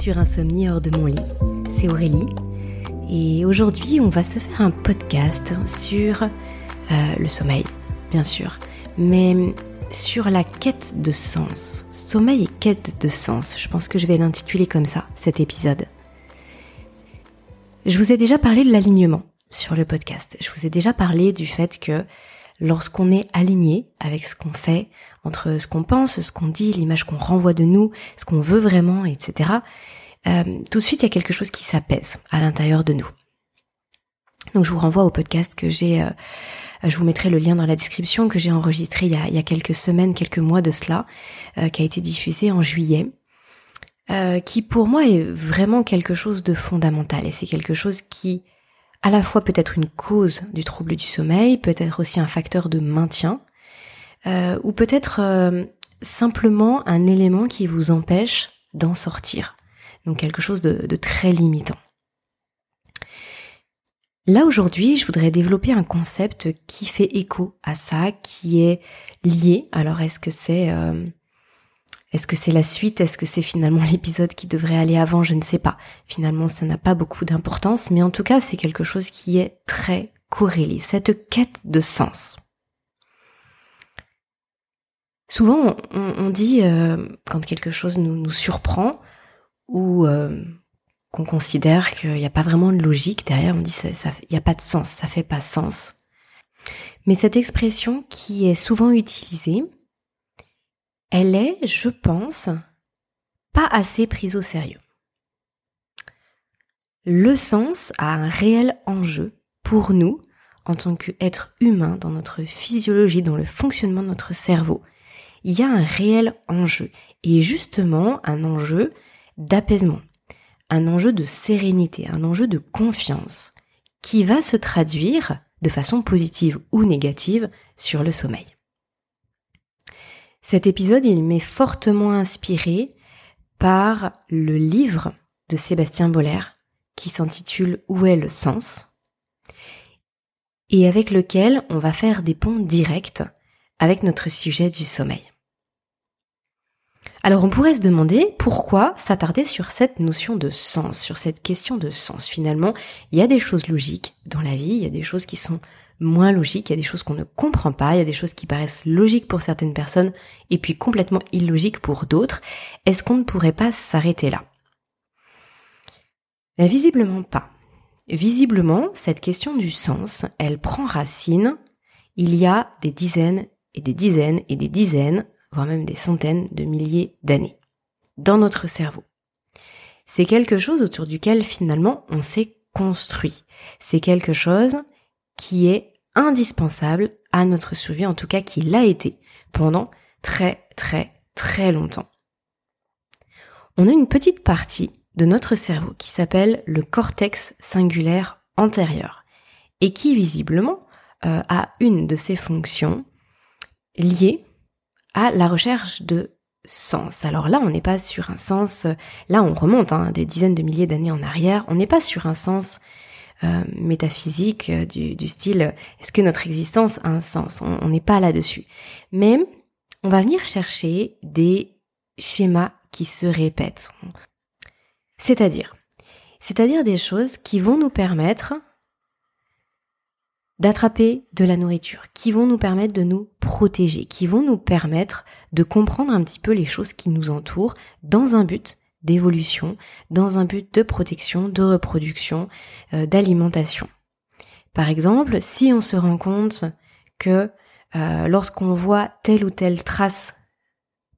Sur Insomnie hors de mon lit. C'est Aurélie. Et aujourd'hui, on va se faire un podcast sur euh, le sommeil, bien sûr. Mais sur la quête de sens. Sommeil et quête de sens. Je pense que je vais l'intituler comme ça, cet épisode. Je vous ai déjà parlé de l'alignement sur le podcast. Je vous ai déjà parlé du fait que lorsqu'on est aligné avec ce qu'on fait, entre ce qu'on pense, ce qu'on dit, l'image qu'on renvoie de nous, ce qu'on veut vraiment, etc., euh, tout de suite il y a quelque chose qui s'apaise à l'intérieur de nous. Donc je vous renvoie au podcast que j'ai, euh, je vous mettrai le lien dans la description, que j'ai enregistré il y, a, quelques semaines, quelques mois de cela, euh, qui a été diffusé en juillet. qui pour moi est vraiment quelque chose de fondamental et c'est quelque chose qui à la fois peut être une cause du trouble du sommeil, peut être aussi un facteur de maintien, euh, ou peut-être euh, simplement un élément qui vous empêche d'en sortir. Donc quelque chose de, très limitant. Là aujourd'hui, je voudrais développer un concept qui fait écho à ça, qui est lié. Alors est-ce que c'est euh, est-ce que c'est la suite? Est-ce que c'est finalement l'épisode qui devrait aller avant? Je ne sais pas. Finalement, ça n'a pas beaucoup d'importance, mais en tout cas, c'est quelque chose qui est très corrélé, cette quête de sens. Souvent, on, dit, euh, quand quelque chose nous, surprend, ou euh, qu'on considère qu'il n'y a pas vraiment de logique derrière, on dit ça, il n'y a pas de sens, ça fait pas sens. Mais cette expression qui est souvent utilisée, elle est, je pense, pas assez prise au sérieux. Le sens a un réel enjeu pour nous en tant qu'être humain dans notre physiologie, dans le fonctionnement de notre cerveau. Il y a un réel enjeu et justement un enjeu d'apaisement, un enjeu de sérénité, un enjeu de confiance qui va se traduire de façon positive ou négative sur le sommeil. Cet épisode, il m'est fortement inspiré par le livre de Sébastien Boller qui s'intitule Où est le sens et avec lequel on va faire des ponts directs avec notre sujet du sommeil. Alors on pourrait se demander pourquoi s'attarder sur cette notion de sens, sur cette question de sens. Finalement, il y a des choses logiques dans la vie, il y a des choses qui sont moins logiques, il y a des choses qu'on ne comprend pas, il y a des choses qui paraissent logiques pour certaines personnes et puis complètement illogiques pour d'autres. Est-ce qu'on ne pourrait pas s'arrêter là? Mais Visiblement pas. Visiblement, cette question du sens, elle prend racine il y a des dizaines et des dizaines et des dizaines, voire même des centaines de milliers d'années, dans notre cerveau. C'est quelque chose autour duquel finalement on s'est construit. C'est quelque chose qui est indispensable à notre survie, en tout cas qui l'a été pendant très très très longtemps. On a une petite partie de notre cerveau qui s'appelle le cortex singulaire antérieur et qui visiblement euh, a une de ses fonctions liées à la recherche de sens. Alors là, on n'est pas sur un sens, là on remonte hein, des dizaines de milliers d'années en arrière, on n'est pas sur un sens euh, métaphysique euh, du, style est-ce que notre existence a un sens? On n'est pas là-dessus. Mais on va venir chercher des schémas qui se répètent. C'est-à-dire, c'est-à-dire des choses qui vont nous permettre d'attraper de la nourriture, qui vont nous permettre de nous protéger, qui vont nous permettre de comprendre un petit peu les choses qui nous entourent dans un but d'évolution dans un but de protection, de reproduction, euh, d'alimentation. Par exemple, si on se rend compte que euh, lorsqu'on voit telle ou telle trace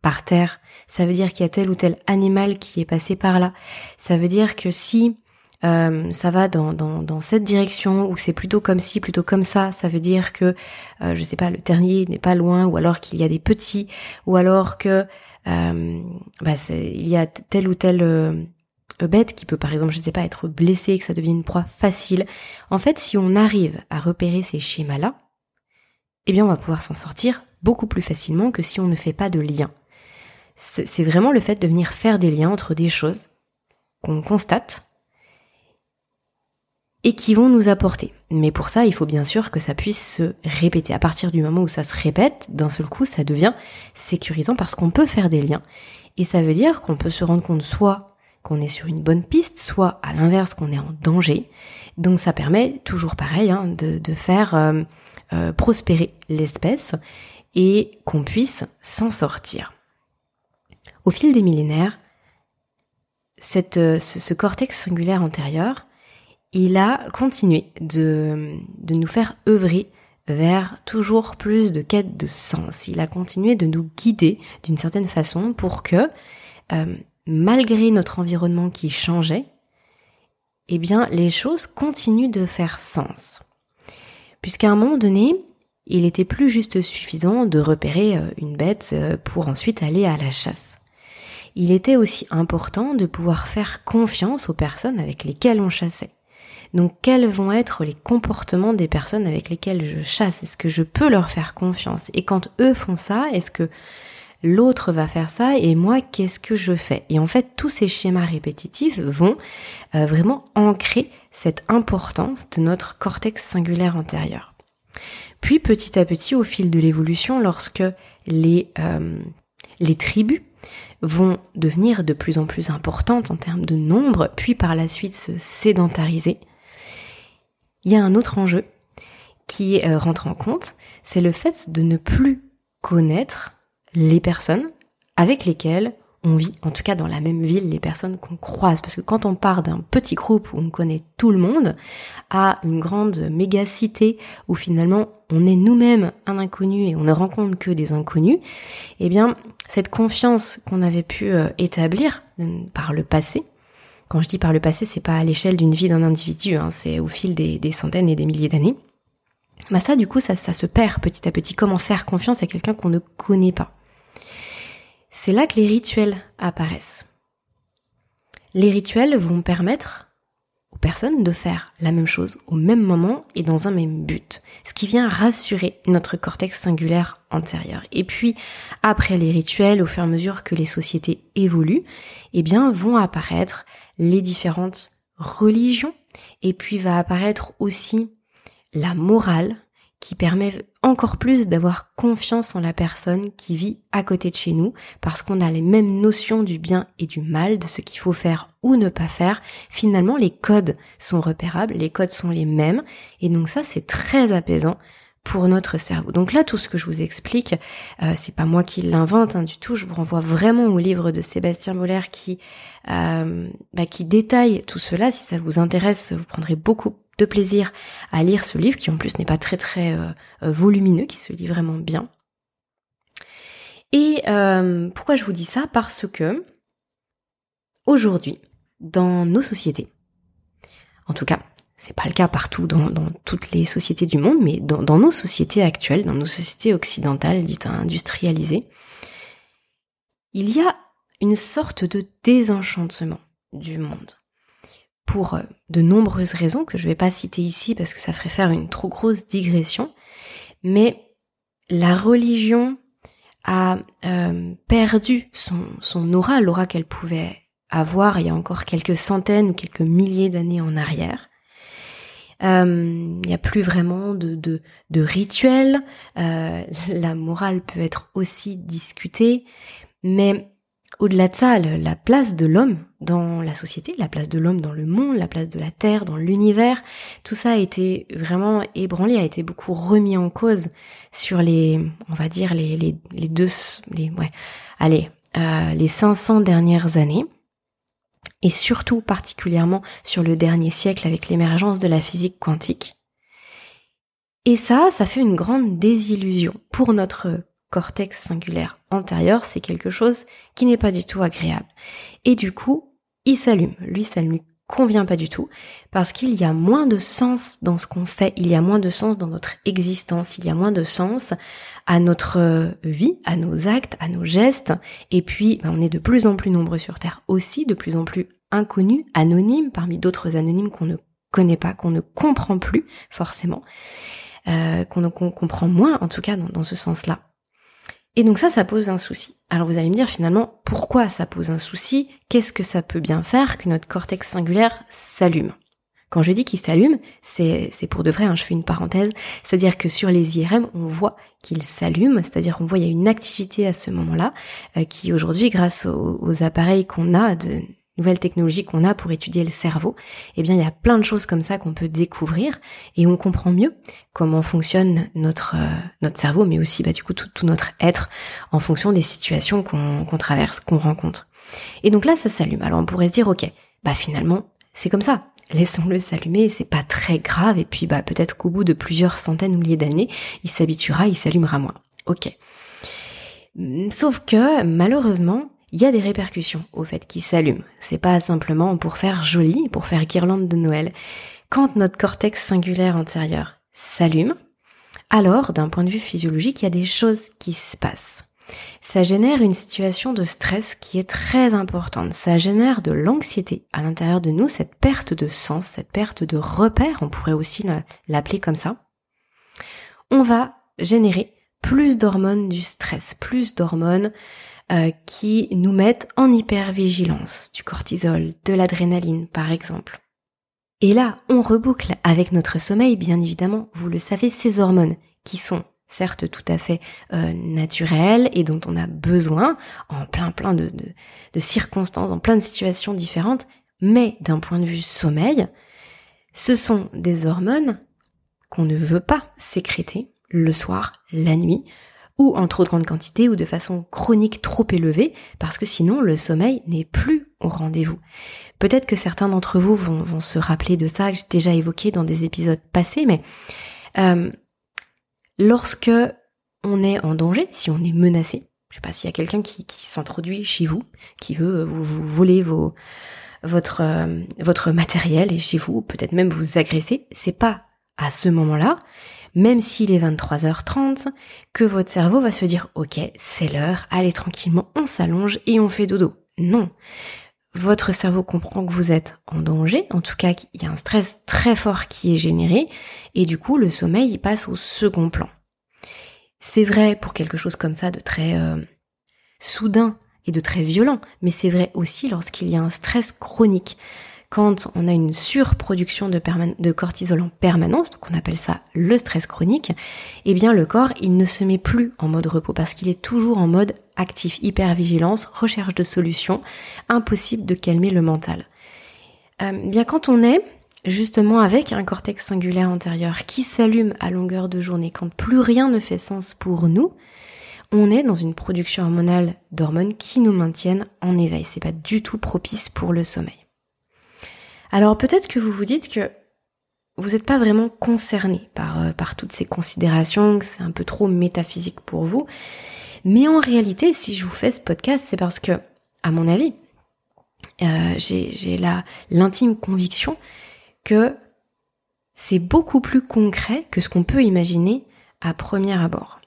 par terre, ça veut dire qu'il y a tel ou tel animal qui est passé par là. Ça veut dire que si euh, ça va dans, dans, dans, cette direction ou c'est plutôt comme ci, plutôt comme ça, ça veut dire que, je sais pas, le terrier n'est pas loin ou alors qu'il y a des petits ou alors que euh, bah il y a telle ou telle euh, bête qui peut par exemple, je sais pas, être blessée, que ça devienne une proie facile. En fait, si on arrive à repérer ces schémas-là, eh bien on va pouvoir s'en sortir beaucoup plus facilement que si on ne fait pas de lien. C'est vraiment le fait de venir faire des liens entre des choses qu'on constate et qui vont nous apporter. Mais pour ça, il faut bien sûr que ça puisse se répéter. À partir du moment où ça se répète, d'un seul coup, ça devient sécurisant parce qu'on peut faire des liens Et ça veut dire qu'on peut se rendre compte soit qu'on est sur une bonne piste, soit à l'inverse qu'on est en danger. Donc ça permet toujours pareil hein, de, faire euh, euh, prospérer l'espèce et qu'on puisse s'en sortir. Au fil des millénaires, euh, ce, cortex singulaire antérieur, il a continué de, nous faire œuvrer vers toujours plus de quête de sens. Il a continué de nous guider d'une certaine façon pour que, euh, malgré notre environnement qui changeait, eh bien, les choses continuent de faire sens. Puisqu'à un moment donné, il était plus juste suffisant de repérer euh, une bête euh, pour ensuite aller à la chasse. Il était aussi important de pouvoir faire confiance aux personnes avec lesquelles on chassait. Donc quels vont être les comportements des personnes avec lesquelles je chasse? Est-ce que je peux leur faire confiance? Et quand eux font ça, est-ce que l'autre va faire ça? Et moi qu'est-ce que je fais? Et en fait, tous ces schémas répétitifs vont euh, vraiment ancrer cette importance de notre cortex singulaire antérieur. Puis petit à petit, au fil de l'évolution, lorsque les, euh, les tribus vont devenir de plus en plus importantes en termes de nombre, puis par la suite se sédentariser, il y a un autre enjeu qui euh, rentre en compte, c'est le fait de ne plus connaître les personnes avec lesquelles on vit, en tout cas dans la même ville, les personnes qu'on croise. Parce que quand on part d'un petit groupe où on connaît tout le monde, à une grande méga cité où finalement on est nous-mêmes un inconnu et on ne rencontre que des inconnus, eh bien cette confiance qu'on avait pu euh, établir euh, par le passé, quand je dis par le passé, c'est pas à l'échelle d'une vie d'un individu, hein, c'est au fil des, centaines et des milliers d'années. Bah ça, du coup, ça, ça se perd petit à petit. Comment faire confiance à quelqu'un qu'on ne connaît pas? C'est là que les rituels apparaissent. Les rituels vont permettre aux personnes de faire la même chose au même moment et dans un même but, ce qui vient rassurer notre cortex singulaire antérieur. Et puis, après les rituels, au fur et à mesure que les sociétés évoluent, eh bien, vont apparaître les différentes religions, et puis va apparaître aussi la morale qui permet encore plus d'avoir confiance en la personne qui vit à côté de chez nous parce qu'on a les mêmes notions du bien et du mal, de ce qu'il faut faire ou ne pas faire. Finalement, les codes sont repérables, les codes sont les mêmes et donc ça c'est très apaisant pour notre cerveau. Donc là, tout ce que je vous explique, euh, c'est pas moi qui l'invente hein, du tout. Je vous renvoie vraiment au livre de Sébastien Moller qui euh, bah, qui détaille tout cela. Si ça vous intéresse, vous prendrez beaucoup de plaisir à lire ce livre, qui en plus n'est pas très très euh, volumineux, qui se lit vraiment bien. Et pourquoi je vous dis ça? Parce que aujourd'hui, dans nos sociétés, en tout cas c'est pas le cas partout dans, toutes les sociétés du monde, mais dans, nos sociétés actuelles, dans nos sociétés occidentales dites industrialisées, il y a une sorte de désenchantement du monde. Pour euh, de nombreuses raisons que je vais pas citer ici parce que ça ferait faire une trop grosse digression, mais la religion a euh, perdu son, aura, l'aura qu'elle pouvait avoir il y a encore quelques centaines ou quelques milliers d'années en arrière. Euh, il n'y a plus vraiment de, de. Euh, la morale peut être aussi discutée, mais au-delà de ça, la place de l'homme dans la société, la place de l'homme dans le monde, la place de la Terre dans l'univers, tout ça a été vraiment ébranlé, a été beaucoup remis en cause sur les, on va dire les, les, deux, les, ouais, allez, euh, les 500 dernières années et surtout particulièrement sur le dernier siècle avec l'émergence de la physique quantique. Et ça, ça fait une grande désillusion pour notre cortex singulaire antérieur, c'est quelque chose qui n'est pas du tout agréable. Et du coup, il s'allume. Lui, ça ne lui convient pas du tout, parce qu'il y a moins de sens dans ce qu'on fait, il y a moins de sens dans notre existence, il y a moins de sens à notre vie, à nos actes, à nos gestes, et puis ben, on est de plus en plus nombreux sur Terre aussi, de plus en plus inconnus, anonymes, parmi d'autres anonymes qu'on ne connaît pas, qu'on ne comprend plus forcément, euh, qu'on comprend moins en tout cas dans, dans ce sens-là. Et donc ça, ça pose un souci. Alors vous allez me dire finalement, pourquoi ça pose un souci? Qu'est-ce que ça peut bien faire que notre cortex singulaire s'allume? Quand je dis qu'ils s'allument, c'est, pour de vrai, hein, je fais une parenthèse, c'est-à-dire que sur les IRM, on voit qu'ils s'allument, c'est-à-dire qu'on voit il y a une activité à ce moment-là, euh, qui aujourd'hui, grâce aux, aux appareils qu'on a, de nouvelles technologies qu'on a pour étudier le cerveau, eh bien il y a plein de choses comme ça qu'on peut découvrir et on comprend mieux comment fonctionne notre euh, notre cerveau, mais aussi bah, du coup tout, notre être en fonction des situations qu'on traverse, qu'on rencontre. Et donc là ça s'allume. Alors on pourrait se dire ok, bah finalement c'est comme ça laissons-le s'allumer, c'est pas très grave, et puis bah peut-être qu'au bout de plusieurs centaines ou milliers d'années, il s'habituera, il s'allumera moins. Ok. Sauf que malheureusement, il y a des répercussions au fait qu'il s'allume. C'est pas simplement pour faire joli, pour faire guirlande de Noël. Quand notre cortex singulaire antérieur s'allume, alors d'un point de vue physiologique, il y a des choses qui se passent ça génère une situation de stress qui est très importante. Ça génère de l'anxiété à l'intérieur de nous, cette perte de sens, cette perte de repère, on pourrait aussi l'appeler comme ça. On va générer plus d'hormones du stress, plus d'hormones euh, qui nous mettent en hypervigilance, du cortisol, de l'adrénaline par exemple. Et là, on reboucle avec notre sommeil, bien évidemment, vous le savez, ces hormones qui sont certes tout à fait euh, naturel et dont on a besoin en plein plein de, de, circonstances, en plein de situations différentes, mais d'un point de vue sommeil, ce sont des hormones qu'on ne veut pas sécréter le soir, la nuit, ou en trop grande quantité ou de façon chronique trop élevée, parce que sinon le sommeil n'est plus au rendez-vous. Peut-être que certains d'entre vous vont, se rappeler de ça, que j'ai déjà évoqué dans des épisodes passés, mais euh, lorsque on est en danger, si on est menacé, je sais pas s'il y a quelqu'un qui, s'introduit chez vous, qui veut vous, voler votre, euh, votre matériel et chez vous, peut-être même vous agresser, c'est pas à ce moment-là, même s'il est 23h30, que votre cerveau va se dire ok, c'est l'heure, allez tranquillement, on s'allonge et on fait dodo. Non. Votre cerveau comprend que vous êtes en danger, en tout cas qu'il y a un stress très fort qui est généré, et du coup le sommeil il passe au second plan. C'est vrai pour quelque chose comme ça de très euh, soudain et de très violent, mais c'est vrai aussi lorsqu'il y a un stress chronique. Quand on a une surproduction de, cortisol en permanence, donc on appelle ça le stress chronique, eh bien le corps il ne se met plus en mode repos parce qu'il est toujours en mode actif, hypervigilance, recherche de solutions, impossible de calmer le mental. Euh, bien quand on est justement avec un cortex singulaire antérieur qui s'allume à longueur de journée quand plus rien ne fait sens pour nous, on est dans une production hormonale d'hormones qui nous maintiennent en éveil. C'est pas du tout propice pour le sommeil. Alors peut-être que vous vous dites que vous n'êtes pas vraiment concerné par, euh, par toutes ces considérations, que c'est un peu trop métaphysique pour vous. Mais en réalité, si je vous fais ce podcast, c'est parce que, à mon avis, euh, j'ai l'intime conviction que c'est beaucoup plus concret que ce qu'on peut imaginer à premier abord.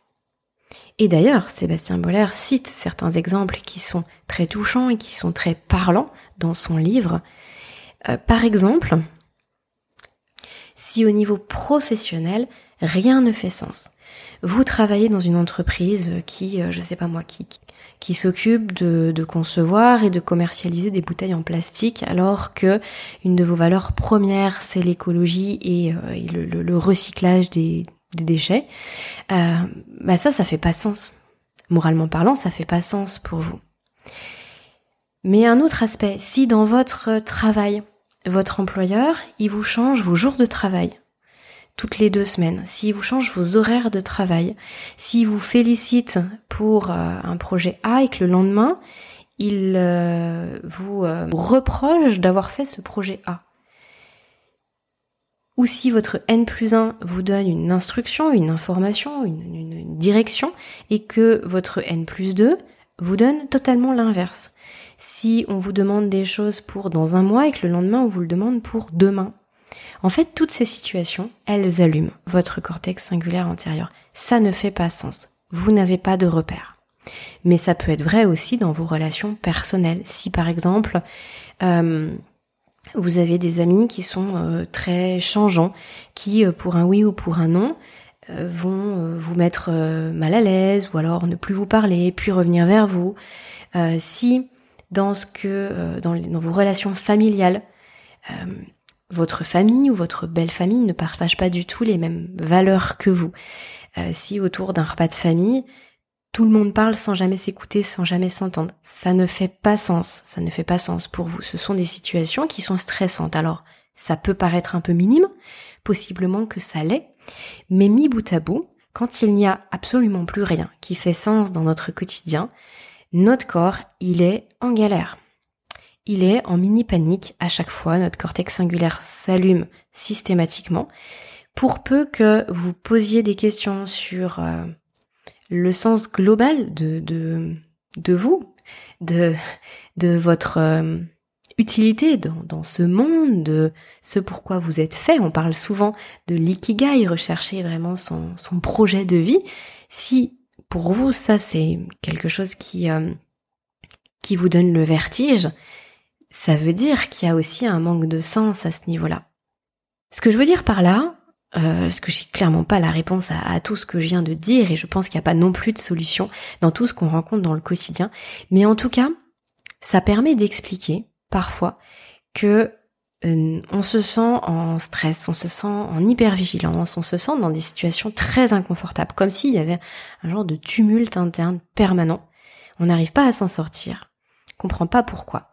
Et d'ailleurs, Sébastien Boller cite certains exemples qui sont très touchants et qui sont très parlants dans son livre. Euh, par exemple, si au niveau professionnel, rien ne fait sens, vous travaillez dans une entreprise qui, euh, je sais pas moi, qui, qui s'occupe de, concevoir et de commercialiser des bouteilles en plastique, alors que une de vos valeurs premières c'est l'écologie et, euh, le, recyclage des, des déchets, euh, bah ça, ça fait pas sens. Moralement parlant, ça fait pas sens pour vous. Mais un autre aspect, si dans votre travail, votre employeur, il vous change vos jours de travail, toutes les deux semaines, s'il vous change vos horaires de travail, s'il vous félicite pour euh, un projet A et que le lendemain, il euh, vous euh, reproche d'avoir fait ce projet A. Ou si votre N plus 1 vous donne une instruction, une information, une, une direction, et que votre N plus 2 vous donne totalement l'inverse. Si on vous demande des choses pour dans un mois et que le lendemain on vous le demande pour demain, en fait, toutes ces situations, elles allument votre cortex singulaire antérieur. Ça ne fait pas sens. Vous n'avez pas de repère. Mais ça peut être vrai aussi dans vos relations personnelles. Si par exemple, euh, vous avez des amis qui sont euh, très changeants, qui euh, pour un oui ou pour un non vont vous mettre mal à l'aise ou alors ne plus vous parler, puis revenir vers vous. si dans ce que dans, dans vos relations familiales, votre famille ou votre belle famille ne partage pas du tout les mêmes valeurs que vous. Euh, si autour d'un repas de famille, tout le monde parle sans jamais s'écouter, sans jamais s'entendre, ça ne fait pas sens, ça ne fait pas sens pour vous. Ce sont des situations qui sont stressantes. Alors, ça peut paraître un peu minime, possiblement que ça l'est, mais mis bout à bout, quand il n'y a absolument plus rien qui fait sens dans notre quotidien, notre corps, il est en galère. Il est en mini panique à chaque fois, notre cortex singulaire s'allume systématiquement. Pour peu que vous posiez des questions sur euh, le sens global de, vous, de, votre euh, utilité dans, dans, ce monde, de ce pourquoi vous êtes fait. On parle souvent de l'ikigai, rechercher vraiment son, son projet de vie. Si pour vous, ça c'est quelque chose qui, euh, qui vous donne le vertige, ça veut dire qu'il y a aussi un manque de sens à ce niveau-là. Ce que je veux dire par là, euh, parce que j'ai clairement pas la réponse à, à, tout ce que je viens de dire et je pense qu'il n'y a pas non plus de solution dans tout ce qu'on rencontre dans le quotidien. Mais en tout cas, ça permet d'expliquer parfois que on se sent en stress, on se sent en hypervigilance, on se sent dans des situations très inconfortables, comme s'il y avait un genre de tumulte interne permanent. On n'arrive pas à s'en sortir, on comprend pas pourquoi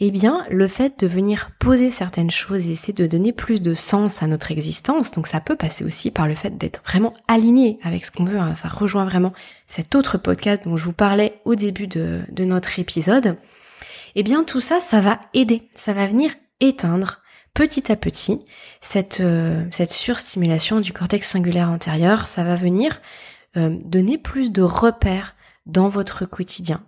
eh bien, le fait de venir poser certaines choses et essayer de donner plus de sens à notre existence, donc ça peut passer aussi par le fait d'être vraiment aligné avec ce qu'on veut, hein. ça rejoint vraiment cet autre podcast dont je vous parlais au début de, notre épisode, eh bien tout ça, ça va aider, ça va venir éteindre petit à petit cette, euh, cette surstimulation du cortex singulaire antérieur, ça va venir euh, donner plus de repères dans votre quotidien,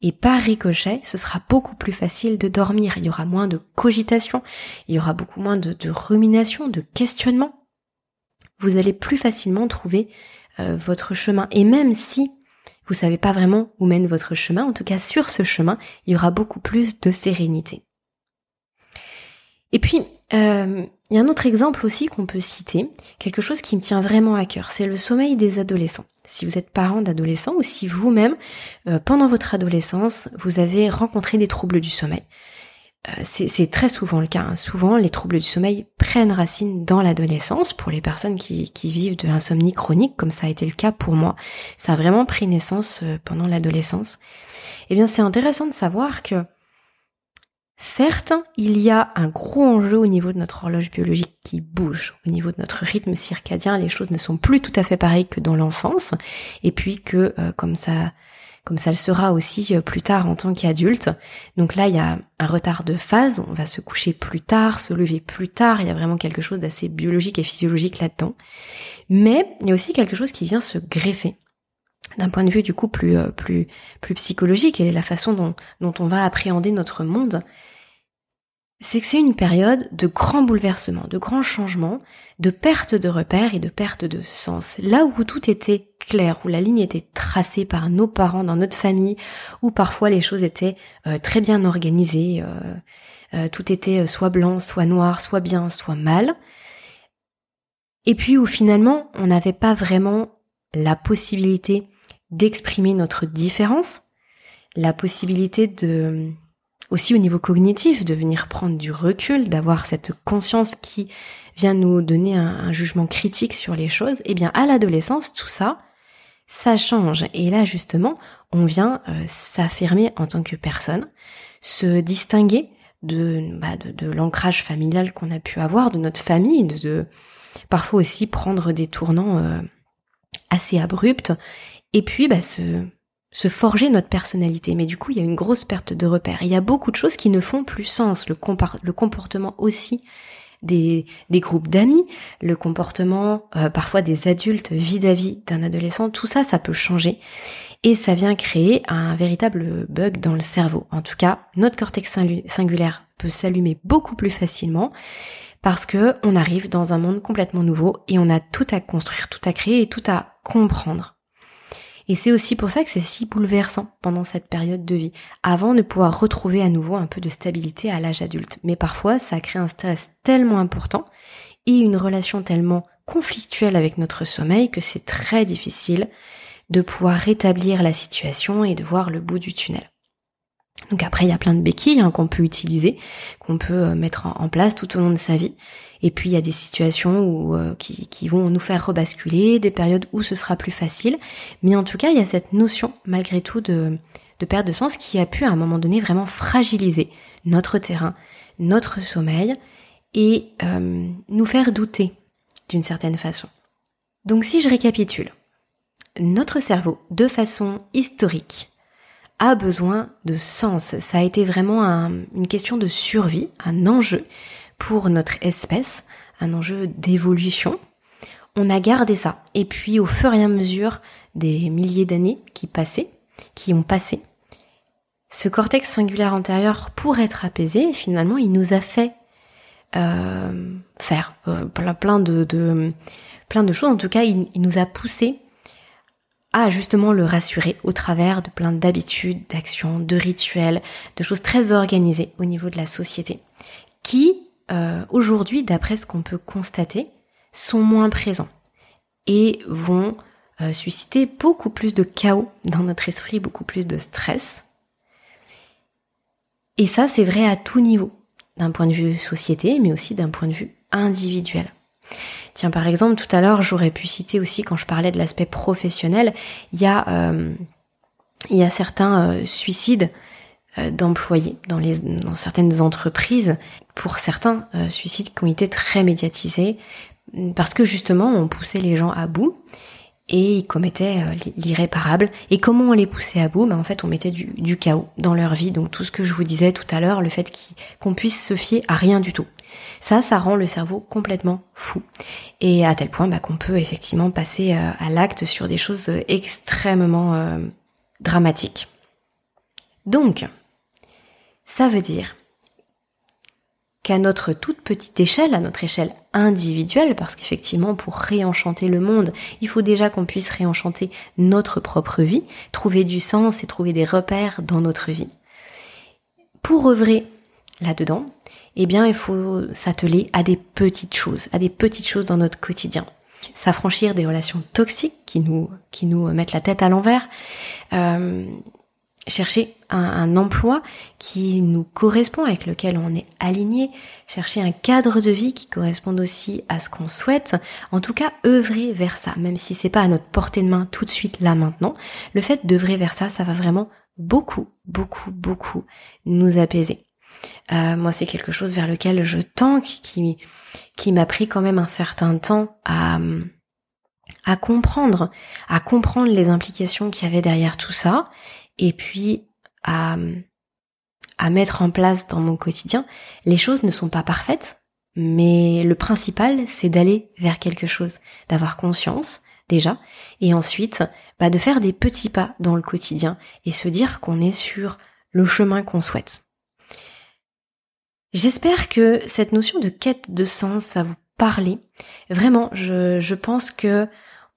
et par ricochet, ce sera beaucoup plus facile de dormir. Il y aura moins de cogitation, il y aura beaucoup moins de, rumination, de questionnement. Vous allez plus facilement trouver euh, votre chemin. Et même si vous savez pas vraiment où mène votre chemin, en tout cas sur ce chemin, il y aura beaucoup plus de sérénité. Et puis, euh, il y a un autre exemple aussi qu'on peut citer, quelque chose qui me tient vraiment à cœur, c'est le sommeil des adolescents si vous êtes parent d'adolescents ou si vous-même, euh, pendant votre adolescence, vous avez rencontré des troubles du sommeil. Euh, c'est très souvent le cas. Hein. Souvent, les troubles du sommeil prennent racine dans l'adolescence pour les personnes qui, qui vivent de l'insomnie chronique, comme ça a été le cas pour moi. Ça a vraiment pris naissance pendant l'adolescence. Eh bien, c'est intéressant de savoir que Certes, il y a un gros enjeu au niveau de notre horloge biologique qui bouge, au niveau de notre rythme circadien, les choses ne sont plus tout à fait pareilles que dans l'enfance, et puis que euh, comme ça, comme ça le sera aussi euh, plus tard en tant qu'adulte. Donc là, il y a un retard de phase, on va se coucher plus tard, se lever plus tard, il y a vraiment quelque chose d'assez biologique et physiologique là-dedans. Mais il y a aussi quelque chose qui vient se greffer d'un point de vue du coup plus euh, plus plus psychologique et la façon dont, on va appréhender notre monde, c'est que c'est une période de grands bouleversements, de grands changements, de perte de repères et de perte de sens. Là où tout était clair, où la ligne était tracée par nos parents dans notre famille, où parfois les choses étaient euh, très bien organisées, euh, tout était soit blanc, soit noir, soit bien, soit mal. Et puis où finalement on n'avait pas vraiment la possibilité d'exprimer notre différence, la possibilité de, aussi au niveau cognitif, de venir prendre du recul, d'avoir cette conscience qui vient nous donner un, jugement critique sur les choses, eh bien à l'adolescence, tout ça, ça change. Et là, justement, on vient euh, s'affirmer en tant que personne, se distinguer de, bah, de, l'ancrage familial qu'on a pu avoir, de notre famille, de, parfois aussi prendre des tournants euh, assez abrupts et puis bah, se, se forger notre personnalité. Mais du coup, il y a une grosse perte de repères. Il y a beaucoup de choses qui ne font plus sens. Le, comportement aussi des, des groupes d'amis, le comportement euh, parfois des adultes vis-à-vis d'un adolescent, tout ça, ça peut changer. Et ça vient créer un véritable bug dans le cerveau. En tout cas, notre cortex singulaire peut s'allumer beaucoup plus facilement parce que on arrive dans un monde complètement nouveau et on a tout à construire, tout à créer et tout à comprendre. Et c'est aussi pour ça que c'est si bouleversant pendant cette période de vie, avant de pouvoir retrouver à nouveau un peu de stabilité à l'âge adulte. Mais parfois, ça crée un stress tellement important et une relation tellement conflictuelle avec notre sommeil que c'est très difficile de pouvoir rétablir la situation et de voir le bout du tunnel. Donc après, il y a plein de béquilles hein, qu'on peut utiliser, qu'on peut euh, mettre en place tout au long de sa vie. Et puis il y a des situations euh, qui, qui, vont nous faire rebasculer, des périodes où ce sera plus facile. Mais en tout cas, il y a cette notion, malgré tout, de, de perte de sens qui a pu à un moment donné vraiment fragiliser notre terrain, notre sommeil et euh, nous faire douter d'une certaine façon. Donc si je récapitule, notre cerveau, de façon historique, a besoin de sens. Ça a été vraiment une question de survie, un enjeu pour notre espèce, un enjeu d'évolution. On a gardé ça. Et puis au fur et à mesure des milliers d'années qui passaient, qui ont passé, ce cortex singulaire antérieur, pour être apaisé, finalement, il nous a fait euh, faire euh, plein, de, plein de choses. En tout cas, il, il nous a poussé à justement le rassurer au travers de plein d'habitudes, d'actions, de rituels, de choses très organisées au niveau de la société, qui euh, aujourd'hui, d'après ce qu'on peut constater, sont moins présents et vont euh, susciter beaucoup plus de chaos dans notre esprit, beaucoup plus de stress. Et ça, c'est vrai à tout niveau, d'un point de vue société, mais aussi d'un point de vue individuel. Tiens, par exemple, tout à l'heure, j'aurais pu citer aussi, quand je parlais de l'aspect professionnel, il y a, euh, il y a certains suicides d'employés dans, dans certaines entreprises, pour certains suicides qui ont été très médiatisés, parce que justement, on poussait les gens à bout et ils commettaient l'irréparable. Et comment on les poussait à bout? Ben, En fait, on mettait du, chaos dans leur vie. Donc tout ce que je vous disais tout à l'heure, le fait qu'on puisse se fier à rien du tout. Ça, ça rend le cerveau complètement fou. Et à tel point bah, qu'on peut effectivement passer euh, à l'acte sur des choses euh, extrêmement euh, dramatiques. Donc, ça veut dire qu'à notre toute petite échelle, à notre échelle individuelle, parce qu'effectivement pour réenchanter le monde, il faut déjà qu'on puisse réenchanter notre propre vie, trouver du sens et trouver des repères dans notre vie. Pour œuvrer là-dedans, eh bien, il faut s'atteler à des petites choses, à des petites choses dans notre quotidien. S'affranchir des relations toxiques qui nous, qui nous mettent la tête à l'envers. Euh, chercher un, un, emploi qui nous correspond, avec lequel on est aligné, chercher un cadre de vie qui corresponde aussi à ce qu'on souhaite, en tout cas œuvrer vers ça, même si c'est pas à notre portée de main tout de suite là maintenant, le fait d'œuvrer vers ça, ça va vraiment beaucoup, beaucoup, beaucoup nous apaiser. Euh, moi, c'est quelque chose vers lequel je tanque, qui, qui m'a pris quand même un certain temps à, à comprendre, à comprendre les implications qu'il y avait derrière tout ça, et puis à, à mettre en place dans mon quotidien. Les choses ne sont pas parfaites, mais le principal, c'est d'aller vers quelque chose, d'avoir conscience déjà, et ensuite bah, de faire des petits pas dans le quotidien et se dire qu'on est sur le chemin qu'on souhaite. J'espère que cette notion de quête de sens va vous parler. Vraiment, je, je pense que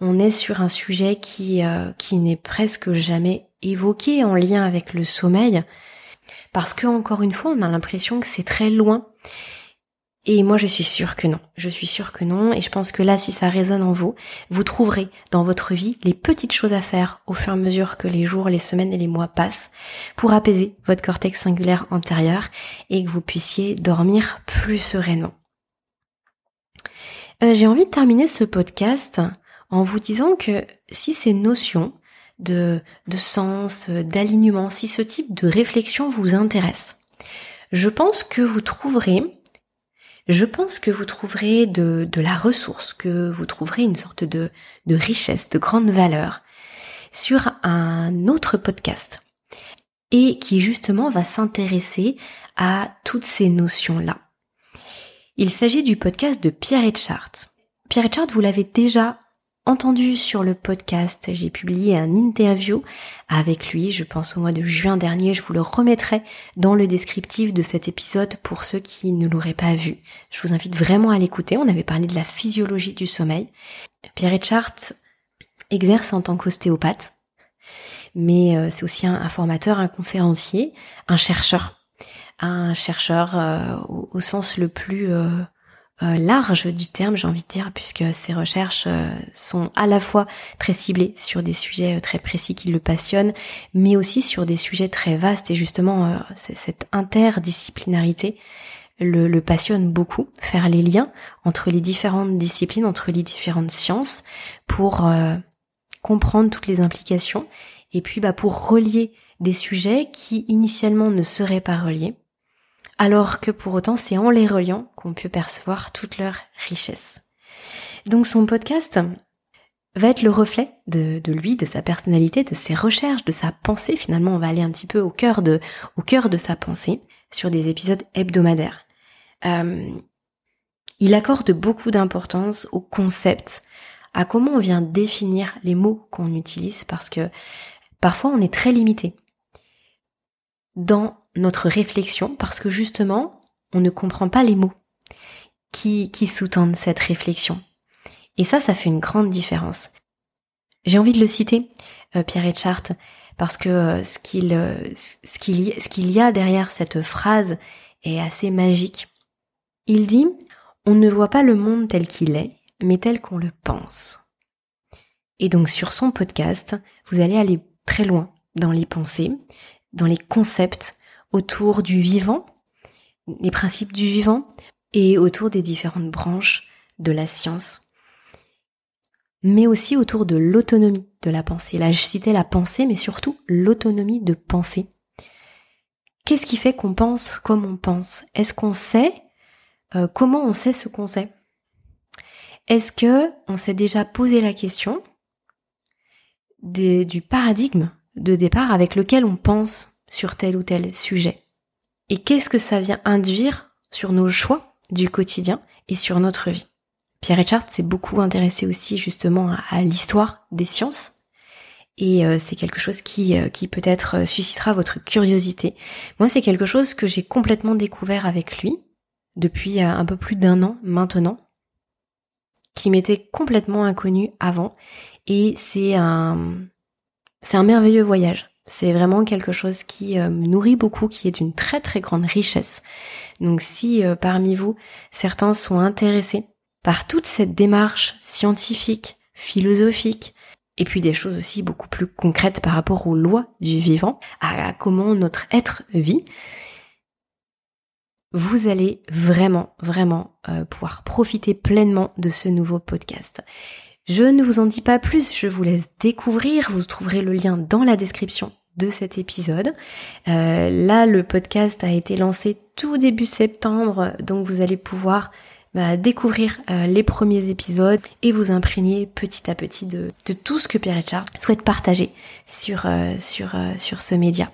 on est sur un sujet qui, euh, qui n'est presque jamais évoqué en lien avec le sommeil. Parce que, encore une fois, on a l'impression que c'est très loin. Et moi, je suis sûre que non. Je suis sûre que non. Et je pense que là, si ça résonne en vous, vous trouverez dans votre vie les petites choses à faire au fur et à mesure que les jours, les semaines et les mois passent pour apaiser votre cortex singulaire antérieur et que vous puissiez dormir plus sereinement. Euh, j'ai envie de terminer ce podcast en vous disant que si ces notions de, sens, d'alignement, si ce type de réflexion vous intéresse, je pense que vous trouverez je pense que vous trouverez de, de, la ressource, que vous trouverez une sorte de, de richesse, de grande valeur sur un autre podcast et qui justement va s'intéresser à toutes ces notions-là. Il s'agit du podcast de Pierre Etchart. Pierre Etchart, vous l'avez déjà entendu sur le podcast. J'ai publié un interview avec lui, je pense au mois de juin dernier. Je vous le remettrai dans le descriptif de cet épisode pour ceux qui ne l'auraient pas vu. Je vous invite vraiment à l'écouter. On avait parlé de la physiologie du sommeil. Pierre Richard exerce en tant qu'ostéopathe, mais euh, c'est aussi un, formateur, un conférencier, un chercheur. Un chercheur euh, au, sens le plus... Euh, large du terme, j'ai envie de dire, puisque ses recherches euh, sont à la fois très ciblées sur des sujets euh, très précis qui le passionnent, mais aussi sur des sujets très vastes. Et justement, cette interdisciplinarité le, le, passionne beaucoup, faire les liens entre les différentes disciplines, entre les différentes sciences, pour comprendre toutes les implications, et puis bah, pour relier des sujets qui initialement ne seraient pas reliés alors que pour autant c'est en les reliant qu'on peut percevoir toute leur richesse. Donc son podcast va être le reflet de, lui, de sa personnalité, de ses recherches, de sa pensée. Finalement, on va aller un petit peu au cœur de, au cœur de sa pensée sur des épisodes hebdomadaires. Euh, il accorde beaucoup d'importance au concept, à comment on vient définir les mots qu'on utilise, parce que parfois on est très limité dans notre réflexion parce que justement, on ne comprend pas les mots qui, qui sous-tendent cette réflexion. Et ça, ça fait une grande différence. J'ai envie de le citer, euh, Pierre Etchart, parce que euh, ce qu'il euh, ce qu'il ce qu'il y a derrière cette phrase est assez magique. Il dit on ne voit pas le monde tel qu'il est, mais tel qu'on le pense. Et donc sur son podcast, vous allez aller très loin dans les pensées, dans les concepts autour du vivant, les principes du vivant, et autour des différentes branches de la science, mais aussi autour de l'autonomie de la pensée. Là, je citais la pensée, mais surtout l'autonomie de penser. Qu'est-ce qui fait qu'on pense comme on pense? Est-ce qu'on sait euh, comment on sait ce qu'on sait? Est-ce que on s'est déjà posé la question du paradigme de départ avec lequel on pense? Sur tel ou tel sujet. Et qu'est-ce que ça vient induire sur nos choix du quotidien et sur notre vie? Pierre Richard s'est beaucoup intéressé aussi justement à, l'histoire des sciences et euh, c'est quelque chose qui, euh, qui peut-être euh, suscitera votre curiosité. Moi, c'est quelque chose que j'ai complètement découvert avec lui depuis un peu plus d'un an maintenant, qui m'était complètement inconnu avant et c'est un c'est un merveilleux voyage. C'est vraiment quelque chose qui euh, me nourrit beaucoup, qui est d'une très très grande richesse. Donc si euh, parmi vous, certains sont intéressés par toute cette démarche scientifique, philosophique, et puis des choses aussi beaucoup plus concrètes par rapport aux lois du vivant, à comment notre être vit, vous allez vraiment, vraiment euh, pouvoir profiter pleinement de ce nouveau podcast. Je ne vous en dis pas plus, je vous laisse découvrir, vous trouverez le lien dans la description de cet épisode. Euh, là, le podcast a été lancé tout début septembre, donc vous allez pouvoir bah, découvrir euh, les premiers épisodes et vous imprégner petit à petit de, tout ce que Pierre Richard souhaite partager sur, euh, ce média.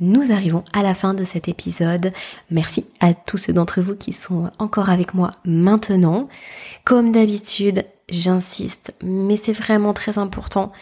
Nous arrivons à la fin de cet épisode. Merci à tous ceux d'entre vous qui sont encore avec moi maintenant. Comme d'habitude, j'insiste, mais c'est vraiment très important.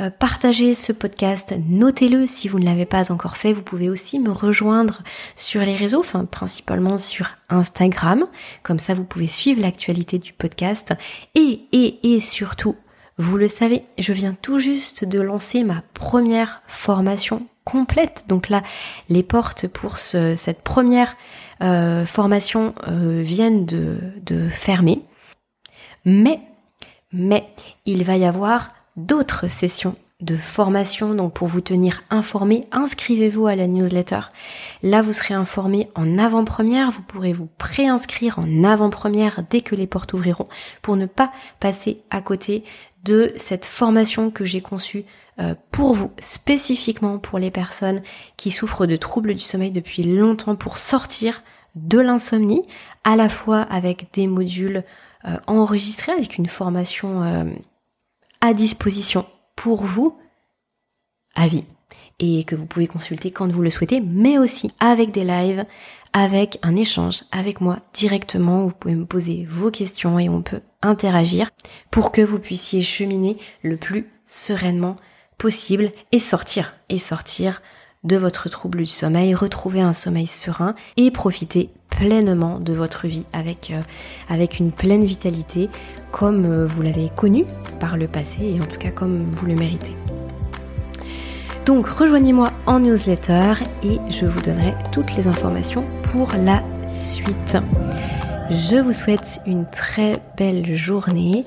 Euh, partagez ce podcast, notez-le si vous ne l'avez pas encore fait. Vous pouvez aussi me rejoindre sur les réseaux, enfin principalement sur Instagram. Comme ça, vous pouvez suivre l'actualité du podcast. Et, et, et surtout, vous le savez, je viens tout juste de lancer ma première formation complète. Donc là, les portes pour cette première euh, formation euh, viennent de, fermer. Mais, mais, il va y avoir d'autres sessions de formation. Donc pour vous tenir informé, inscrivez-vous à la newsletter. Là, vous serez informé en avant-première. Vous pourrez vous préinscrire en avant-première dès que les portes ouvriront pour ne pas passer à côté de cette formation que j'ai conçue pour vous, spécifiquement pour les personnes qui souffrent de troubles du sommeil depuis longtemps pour sortir de l'insomnie, à la fois avec des modules euh, enregistrés, avec une formation euh, à disposition pour vous à vie et que vous pouvez consulter quand vous le souhaitez, mais aussi avec des lives, avec un échange avec moi directement. Vous pouvez me poser vos questions et on peut interagir pour que vous puissiez cheminer le plus sereinement et sortir, et sortir de votre trouble du sommeil, retrouver un sommeil serein et profiter pleinement de votre vie avec, euh, une pleine vitalité comme euh, vous l'avez connu par le passé et en tout cas comme vous le méritez. Donc rejoignez-moi en newsletter et je vous donnerai toutes les informations pour la suite. Je vous souhaite une très belle journée.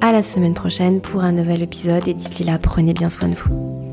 À la semaine prochaine pour un nouvel épisode et d'ici là, prenez bien soin de vous.